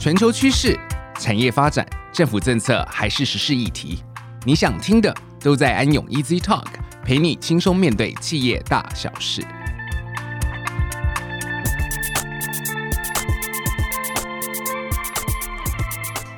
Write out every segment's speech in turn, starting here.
全球趋势、产业发展、政府政策还是时事议题，你想听的都在安永 Easy Talk，陪你轻松面对企业大小事。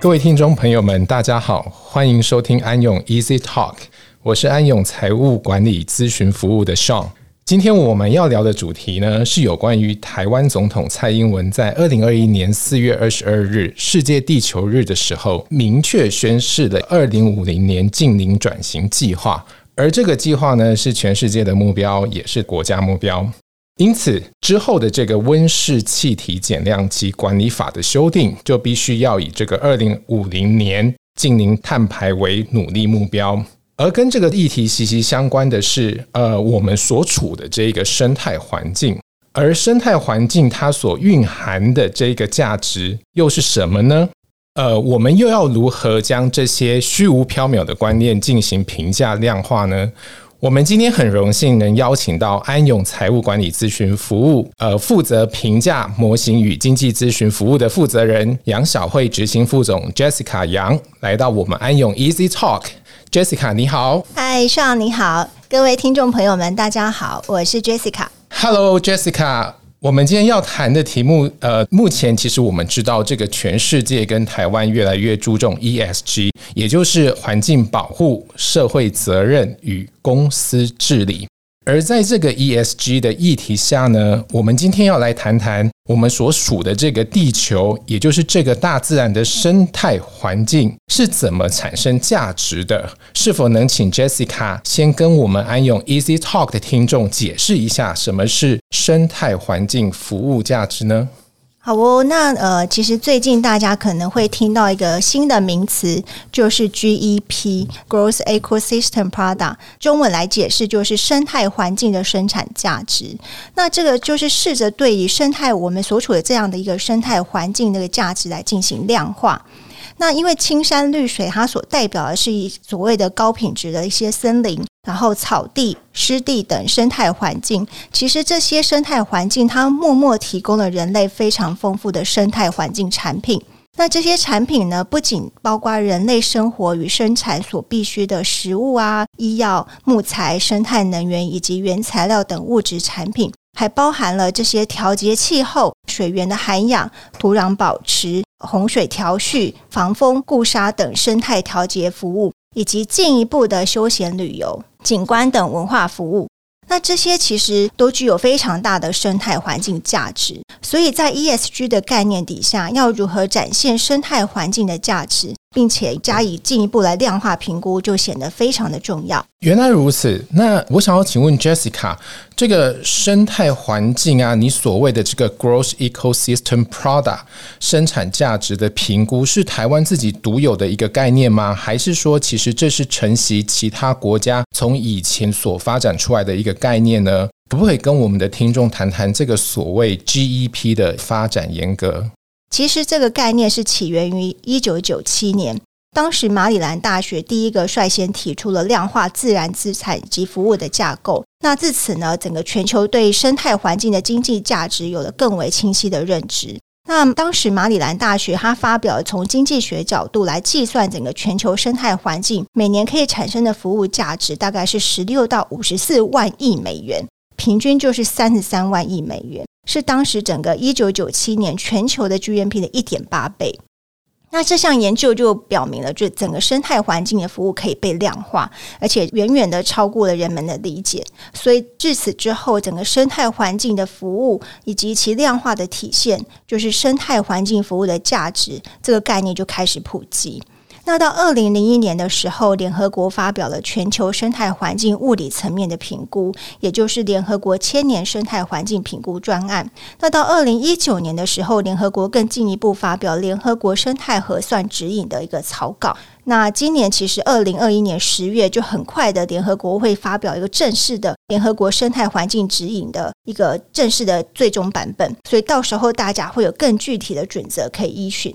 各位听众朋友们，大家好，欢迎收听安永 Easy Talk，我是安永财务管理咨询服务的 Sean。今天我们要聊的主题呢，是有关于台湾总统蔡英文在二零二一年四月二十二日世界地球日的时候，明确宣示的二零五零年净零转型计划，而这个计划呢，是全世界的目标，也是国家目标。因此，之后的这个温室气体减量及管理法的修订，就必须要以这个二零五零年净零碳排为努力目标。而跟这个议题息息相关的是，呃，我们所处的这个生态环境。而生态环境它所蕴含的这个价值又是什么呢？呃，我们又要如何将这些虚无缥缈的观念进行评价量化呢？我们今天很荣幸能邀请到安永财务管理咨询服务，呃，负责评价模型与经济咨询服务的负责人杨晓慧执行副总 Jessica 杨来到我们安永 Easy Talk。Jessica 你好，嗨，Sean 你好，各位听众朋友们大家好，我是 Jessica。Hello Jessica。我们今天要谈的题目，呃，目前其实我们知道，这个全世界跟台湾越来越注重 ESG，也就是环境保护、社会责任与公司治理。而在这个 ESG 的议题下呢，我们今天要来谈谈我们所属的这个地球，也就是这个大自然的生态环境是怎么产生价值的？是否能请 Jessica 先跟我们安永 Easy Talk 的听众解释一下什么是生态环境服务价值呢？好哦，那呃，其实最近大家可能会听到一个新的名词，就是 GEP（Gross Ecosystem Product），中文来解释就是生态环境的生产价值。那这个就是试着对于生态我们所处的这样的一个生态环境那个价值来进行量化。那因为青山绿水，它所代表的是以所谓的高品质的一些森林，然后草地、湿地等生态环境。其实这些生态环境，它默默提供了人类非常丰富的生态环境产品。那这些产品呢，不仅包括人类生活与生产所必需的食物啊、医药、木材、生态能源以及原材料等物质产品。还包含了这些调节气候、水源的涵养、土壤保持、洪水调蓄、防风固沙等生态调节服务，以及进一步的休闲旅游、景观等文化服务。那这些其实都具有非常大的生态环境价值。所以在 ESG 的概念底下，要如何展现生态环境的价值？并且加以进一步来量化评估，就显得非常的重要。原来如此，那我想要请问 Jessica，这个生态环境啊，你所谓的这个 Gross Ecosystem Product 生产价值的评估，是台湾自己独有的一个概念吗？还是说，其实这是承袭其他国家从以前所发展出来的一个概念呢？可不可以跟我们的听众谈谈这个所谓 GEP 的发展严格？其实这个概念是起源于一九九七年，当时马里兰大学第一个率先提出了量化自然资产及服务的架构。那自此呢，整个全球对生态环境的经济价值有了更为清晰的认知。那当时马里兰大学它发表了从经济学角度来计算整个全球生态环境每年可以产生的服务价值，大概是十六到五十四万亿美元，平均就是三十三万亿美元。是当时整个一九九七年全球的 GNP 的一点八倍。那这项研究就表明了，就整个生态环境的服务可以被量化，而且远远的超过了人们的理解。所以至此之后，整个生态环境的服务以及其量化的体现，就是生态环境服务的价值这个概念就开始普及。那到二零零一年的时候，联合国发表了全球生态环境物理层面的评估，也就是联合国千年生态环境评估专案。那到二零一九年的时候，联合国更进一步发表联合国生态核算指引的一个草稿。那今年其实二零二一年十月就很快的，联合国会发表一个正式的联合国生态环境指引的一个正式的最终版本，所以到时候大家会有更具体的准则可以依循。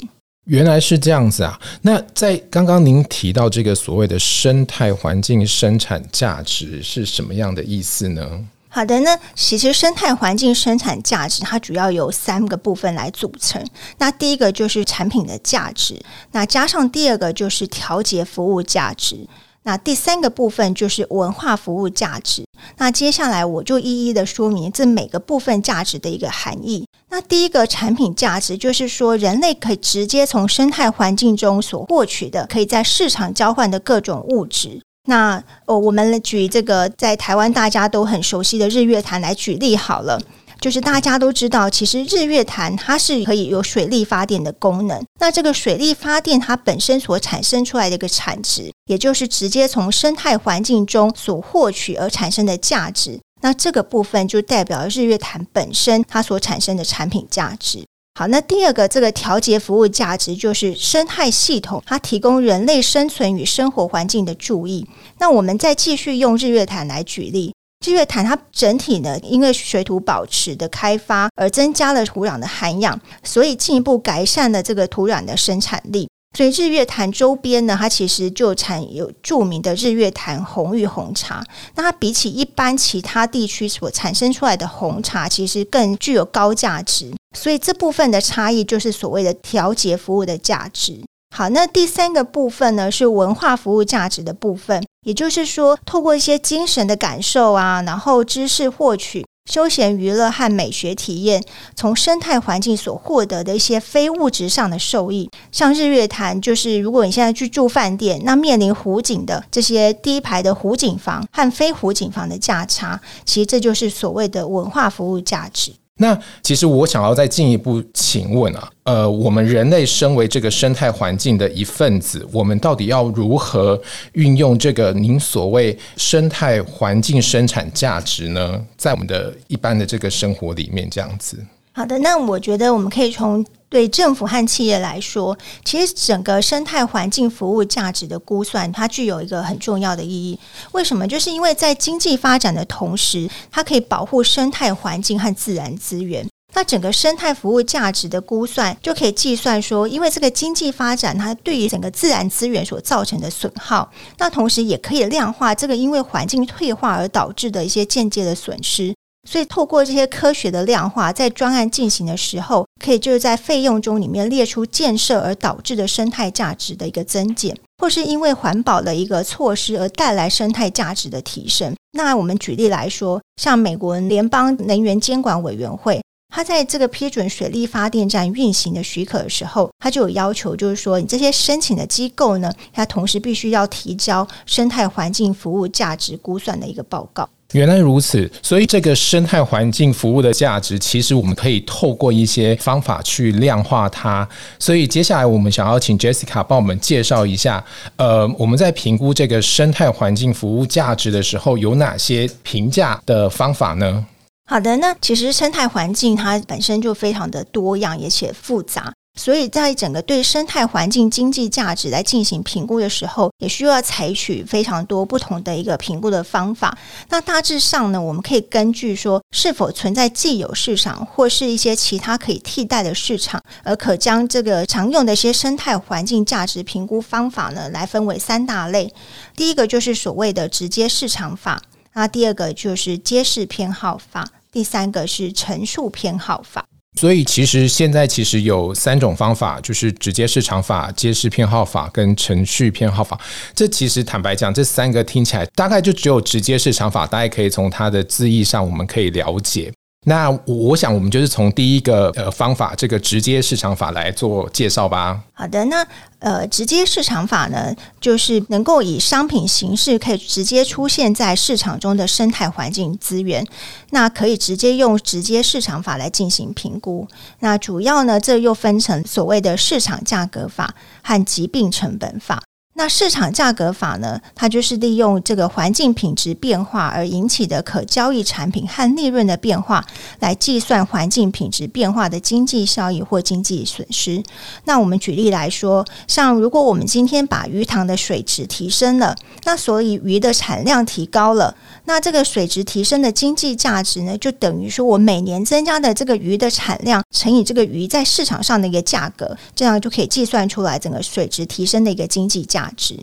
原来是这样子啊！那在刚刚您提到这个所谓的生态环境生产价值是什么样的意思呢？好的，那其实生态环境生产价值它主要由三个部分来组成。那第一个就是产品的价值，那加上第二个就是调节服务价值，那第三个部分就是文化服务价值。那接下来我就一一的说明这每个部分价值的一个含义。那第一个产品价值就是说，人类可以直接从生态环境中所获取的，可以在市场交换的各种物质。那哦，我们举这个在台湾大家都很熟悉的日月潭来举例好了。就是大家都知道，其实日月潭它是可以有水力发电的功能。那这个水力发电它本身所产生出来的一个产值，也就是直接从生态环境中所获取而产生的价值。那这个部分就代表日月潭本身它所产生的产品价值。好，那第二个这个调节服务价值就是生态系统，它提供人类生存与生活环境的注意。那我们再继续用日月潭来举例，日月潭它整体呢，因为水土保持的开发而增加了土壤的含氧，所以进一步改善了这个土壤的生产力。所以日月潭周边呢，它其实就产有著名的日月潭红玉红茶。那它比起一般其他地区所产生出来的红茶，其实更具有高价值。所以这部分的差异就是所谓的调节服务的价值。好，那第三个部分呢，是文化服务价值的部分，也就是说，透过一些精神的感受啊，然后知识获取。休闲娱乐和美学体验，从生态环境所获得的一些非物质上的受益，像日月潭，就是如果你现在去住饭店，那面临湖景的这些低排的湖景房和非湖景房的价差，其实这就是所谓的文化服务价值。那其实我想要再进一步请问啊，呃，我们人类身为这个生态环境的一份子，我们到底要如何运用这个您所谓生态环境生产价值呢？在我们的一般的这个生活里面，这样子。好的，那我觉得我们可以从对政府和企业来说，其实整个生态环境服务价值的估算，它具有一个很重要的意义。为什么？就是因为在经济发展的同时，它可以保护生态环境和自然资源。那整个生态服务价值的估算，就可以计算说，因为这个经济发展，它对于整个自然资源所造成的损耗，那同时也可以量化这个因为环境退化而导致的一些间接的损失。所以，透过这些科学的量化，在专案进行的时候，可以就是在费用中里面列出建设而导致的生态价值的一个增减，或是因为环保的一个措施而带来生态价值的提升。那我们举例来说，像美国联邦能源监管委员会，它在这个批准水力发电站运行的许可的时候，它就有要求，就是说，你这些申请的机构呢，它同时必须要提交生态环境服务价值估算的一个报告。原来如此，所以这个生态环境服务的价值，其实我们可以透过一些方法去量化它。所以接下来我们想要请 Jessica 帮我们介绍一下，呃，我们在评估这个生态环境服务价值的时候，有哪些评价的方法呢？好的，那其实生态环境它本身就非常的多样，而且复杂。所以在整个对生态环境经济价值来进行评估的时候，也需要采取非常多不同的一个评估的方法。那大致上呢，我们可以根据说是否存在既有市场或是一些其他可以替代的市场，而可将这个常用的一些生态环境价值评估方法呢，来分为三大类。第一个就是所谓的直接市场法，那第二个就是揭示偏好法，第三个是陈述偏好法。所以，其实现在其实有三种方法，就是直接市场法、揭示偏好法跟程序偏好法。这其实坦白讲，这三个听起来大概就只有直接市场法，大概可以从它的字义上我们可以了解。那我想，我们就是从第一个呃方法，这个直接市场法来做介绍吧。好的，那呃，直接市场法呢，就是能够以商品形式可以直接出现在市场中的生态环境资源，那可以直接用直接市场法来进行评估。那主要呢，这又分成所谓的市场价格法和疾病成本法。那市场价格法呢，它就是利用这个环境品质变化而引起的可交易产品和利润的变化，来计算环境品质变化的经济效益或经济损失。那我们举例来说，像如果我们今天把鱼塘的水质提升了，那所以鱼的产量提高了，那这个水质提升的经济价值呢，就等于说我每年增加的这个鱼的产量乘以这个鱼在市场上的一个价格，这样就可以计算出来整个水质提升的一个经济价值。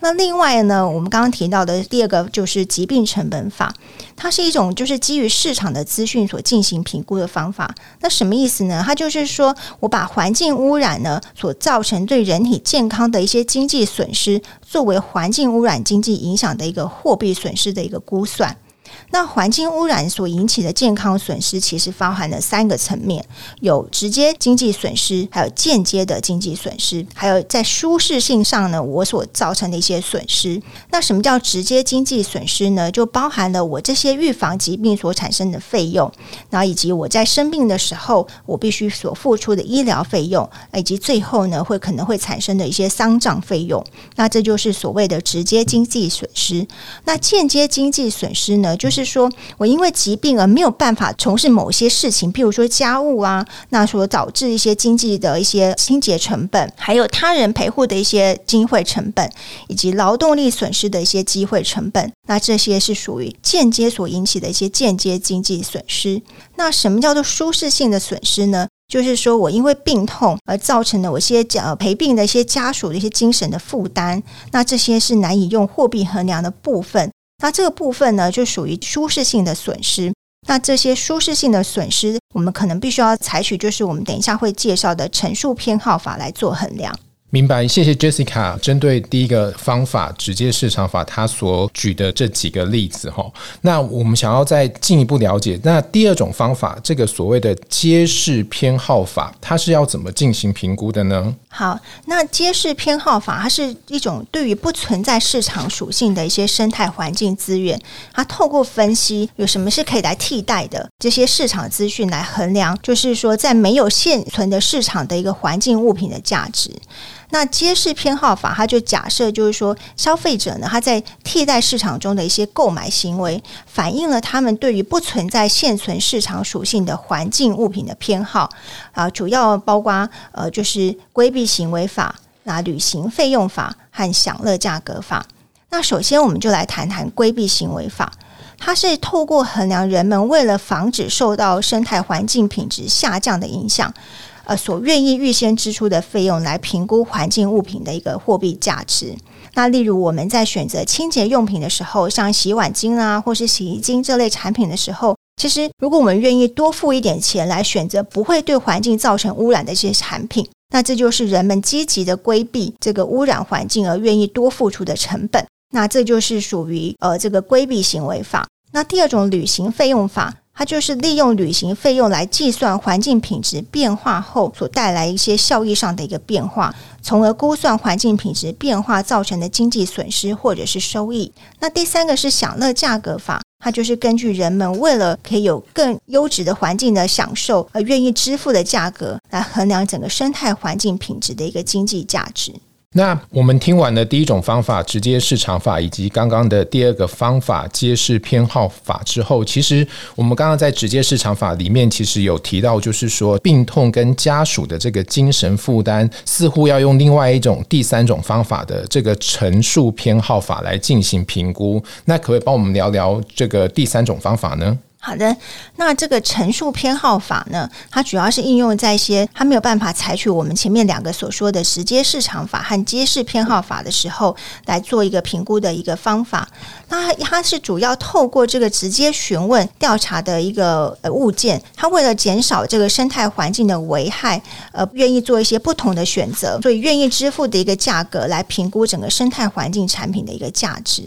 那另外呢，我们刚刚提到的第二个就是疾病成本法，它是一种就是基于市场的资讯所进行评估的方法。那什么意思呢？它就是说我把环境污染呢所造成对人体健康的一些经济损失，作为环境污染经济影响的一个货币损失的一个估算。那环境污染所引起的健康损失，其实包含了三个层面：有直接经济损失，还有间接的经济损失，还有在舒适性上呢，我所造成的一些损失。那什么叫直接经济损失呢？就包含了我这些预防疾病所产生的费用，然后以及我在生病的时候，我必须所付出的医疗费用，以及最后呢，会可能会产生的一些丧葬费用。那这就是所谓的直接经济损失。那间接经济损失呢？就是说我因为疾病而没有办法从事某些事情，譬如说家务啊，那所导致一些经济的一些清洁成本，还有他人陪护的一些机会成本，以及劳动力损失的一些机会成本，那这些是属于间接所引起的一些间接经济损失。那什么叫做舒适性的损失呢？就是说我因为病痛而造成的我一些呃陪病的一些家属的一些精神的负担，那这些是难以用货币衡量的部分。那这个部分呢，就属于舒适性的损失。那这些舒适性的损失，我们可能必须要采取，就是我们等一下会介绍的陈述偏好法来做衡量。明白，谢谢 Jessica。针对第一个方法，直接市场法，他所举的这几个例子，哈，那我们想要再进一步了解，那第二种方法，这个所谓的揭示偏好法，它是要怎么进行评估的呢？好，那揭示偏好法，它是一种对于不存在市场属性的一些生态环境资源，它透过分析有什么是可以来替代的这些市场资讯来衡量，就是说在没有现存的市场的一个环境物品的价值。那揭示偏好法，它就假设就是说，消费者呢，他在替代市场中的一些购买行为，反映了他们对于不存在现存市场属性的环境物品的偏好啊，主要包括呃，就是规避行为法、那旅行费用法和享乐价格法。那首先，我们就来谈谈规避行为法，它是透过衡量人们为了防止受到生态环境品质下降的影响。呃，所愿意预先支出的费用来评估环境物品的一个货币价值。那例如我们在选择清洁用品的时候，像洗碗精啊，或是洗衣精这类产品的时候，其实如果我们愿意多付一点钱来选择不会对环境造成污染的一些产品，那这就是人们积极的规避这个污染环境而愿意多付出的成本。那这就是属于呃这个规避行为法。那第二种旅行费用法。它就是利用旅行费用来计算环境品质变化后所带来一些效益上的一个变化，从而估算环境品质变化造成的经济损失或者是收益。那第三个是享乐价格法，它就是根据人们为了可以有更优质的环境的享受而愿意支付的价格来衡量整个生态环境品质的一个经济价值。那我们听完了第一种方法直接市场法，以及刚刚的第二个方法揭示偏好法之后，其实我们刚刚在直接市场法里面其实有提到，就是说病痛跟家属的这个精神负担，似乎要用另外一种第三种方法的这个陈述偏好法来进行评估。那可不可以帮我们聊聊这个第三种方法呢？好的，那这个陈述偏好法呢，它主要是应用在一些它没有办法采取我们前面两个所说的时间市场法和揭示偏好法的时候，来做一个评估的一个方法。那它是主要透过这个直接询问调查的一个呃物件，它为了减少这个生态环境的危害，呃，愿意做一些不同的选择，所以愿意支付的一个价格来评估整个生态环境产品的一个价值。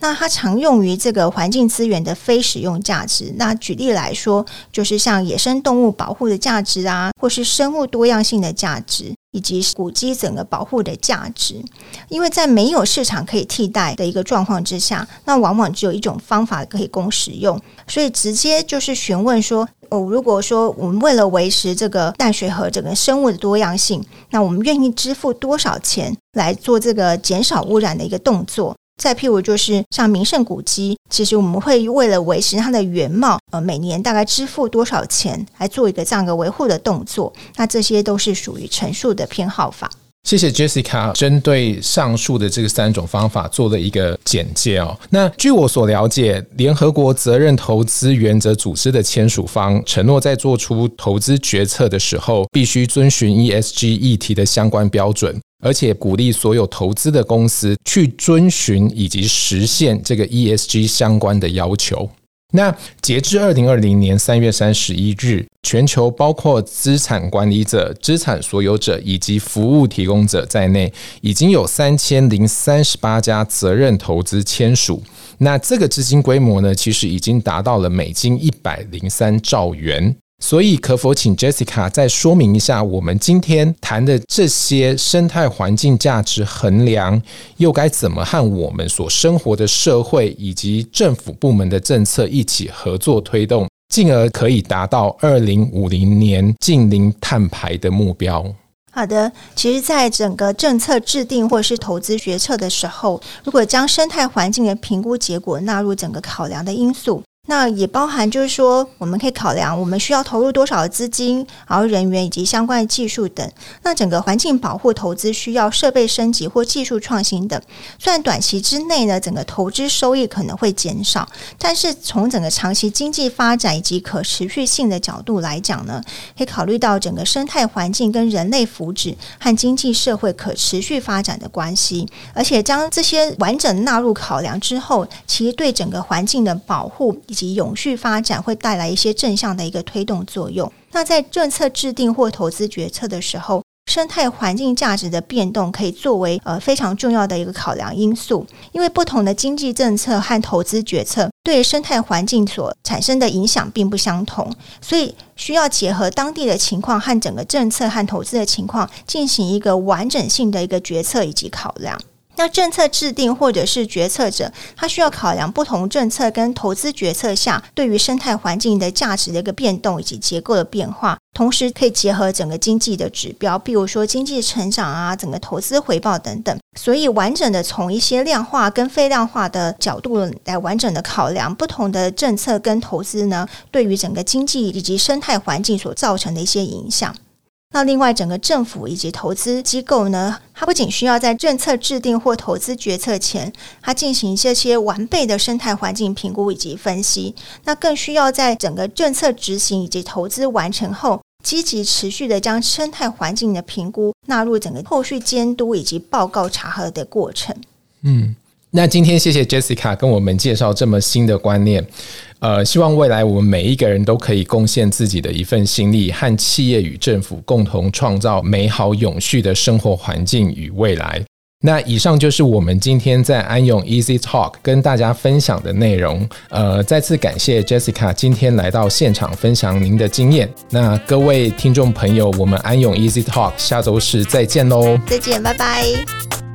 那它常用于这个环境资源的非使用价值。那举例来说，就是像野生动物保护的价值啊，或是生物多样性的价值，以及古迹整个保护的价值。因为在没有市场可以替代的一个状况之下，那往往只有一种方法可以供使用，所以直接就是询问说：哦，如果说我们为了维持这个淡水河整个生物的多样性，那我们愿意支付多少钱来做这个减少污染的一个动作？再譬如，就是像名胜古迹，其实我们会为了维持它的原貌，呃，每年大概支付多少钱来做一个这样的维护的动作？那这些都是属于陈述的偏好法。谢谢 Jessica，针对上述的这个三种方法做了一个简介哦。那据我所了解，联合国责任投资原则组织的签署方承诺，在做出投资决策的时候，必须遵循 ESG 议题的相关标准。而且鼓励所有投资的公司去遵循以及实现这个 ESG 相关的要求。那截至二零二零年三月三十一日，全球包括资产管理者、资产所有者以及服务提供者在内，已经有三千零三十八家责任投资签署。那这个资金规模呢，其实已经达到了美金一百零三兆元。所以，可否请 Jessica 再说明一下，我们今天谈的这些生态环境价值衡量，又该怎么和我们所生活的社会以及政府部门的政策一起合作推动，进而可以达到二零五零年净零碳排的目标？好的，其实，在整个政策制定或是投资决策的时候，如果将生态环境的评估结果纳入整个考量的因素。那也包含，就是说，我们可以考量我们需要投入多少资金，然后人员以及相关的技术等。那整个环境保护投资需要设备升级或技术创新等。虽然短期之内呢，整个投资收益可能会减少，但是从整个长期经济发展以及可持续性的角度来讲呢，可以考虑到整个生态环境跟人类福祉和经济社会可持续发展的关系。而且将这些完整纳入考量之后，其实对整个环境的保护及永续发展会带来一些正向的一个推动作用。那在政策制定或投资决策的时候，生态环境价值的变动可以作为呃非常重要的一个考量因素。因为不同的经济政策和投资决策对生态环境所产生的影响并不相同，所以需要结合当地的情况和整个政策和投资的情况，进行一个完整性的一个决策以及考量。那政策制定或者是决策者，他需要考量不同政策跟投资决策下对于生态环境的价值的一个变动以及结构的变化，同时可以结合整个经济的指标，比如说经济成长啊，整个投资回报等等。所以，完整的从一些量化跟非量化的角度来完整的考量不同的政策跟投资呢，对于整个经济以及生态环境所造成的一些影响。那另外，整个政府以及投资机构呢，它不仅需要在政策制定或投资决策前，它进行这些完备的生态环境评估以及分析，那更需要在整个政策执行以及投资完成后，积极持续的将生态环境的评估纳入整个后续监督以及报告查核的过程。嗯。那今天谢谢 Jessica 跟我们介绍这么新的观念，呃，希望未来我们每一个人都可以贡献自己的一份心力，和企业与政府共同创造美好永续的生活环境与未来。那以上就是我们今天在安永 Easy Talk 跟大家分享的内容。呃，再次感谢 Jessica 今天来到现场分享您的经验。那各位听众朋友，我们安永 Easy Talk 下周四再见喽！再见，拜拜。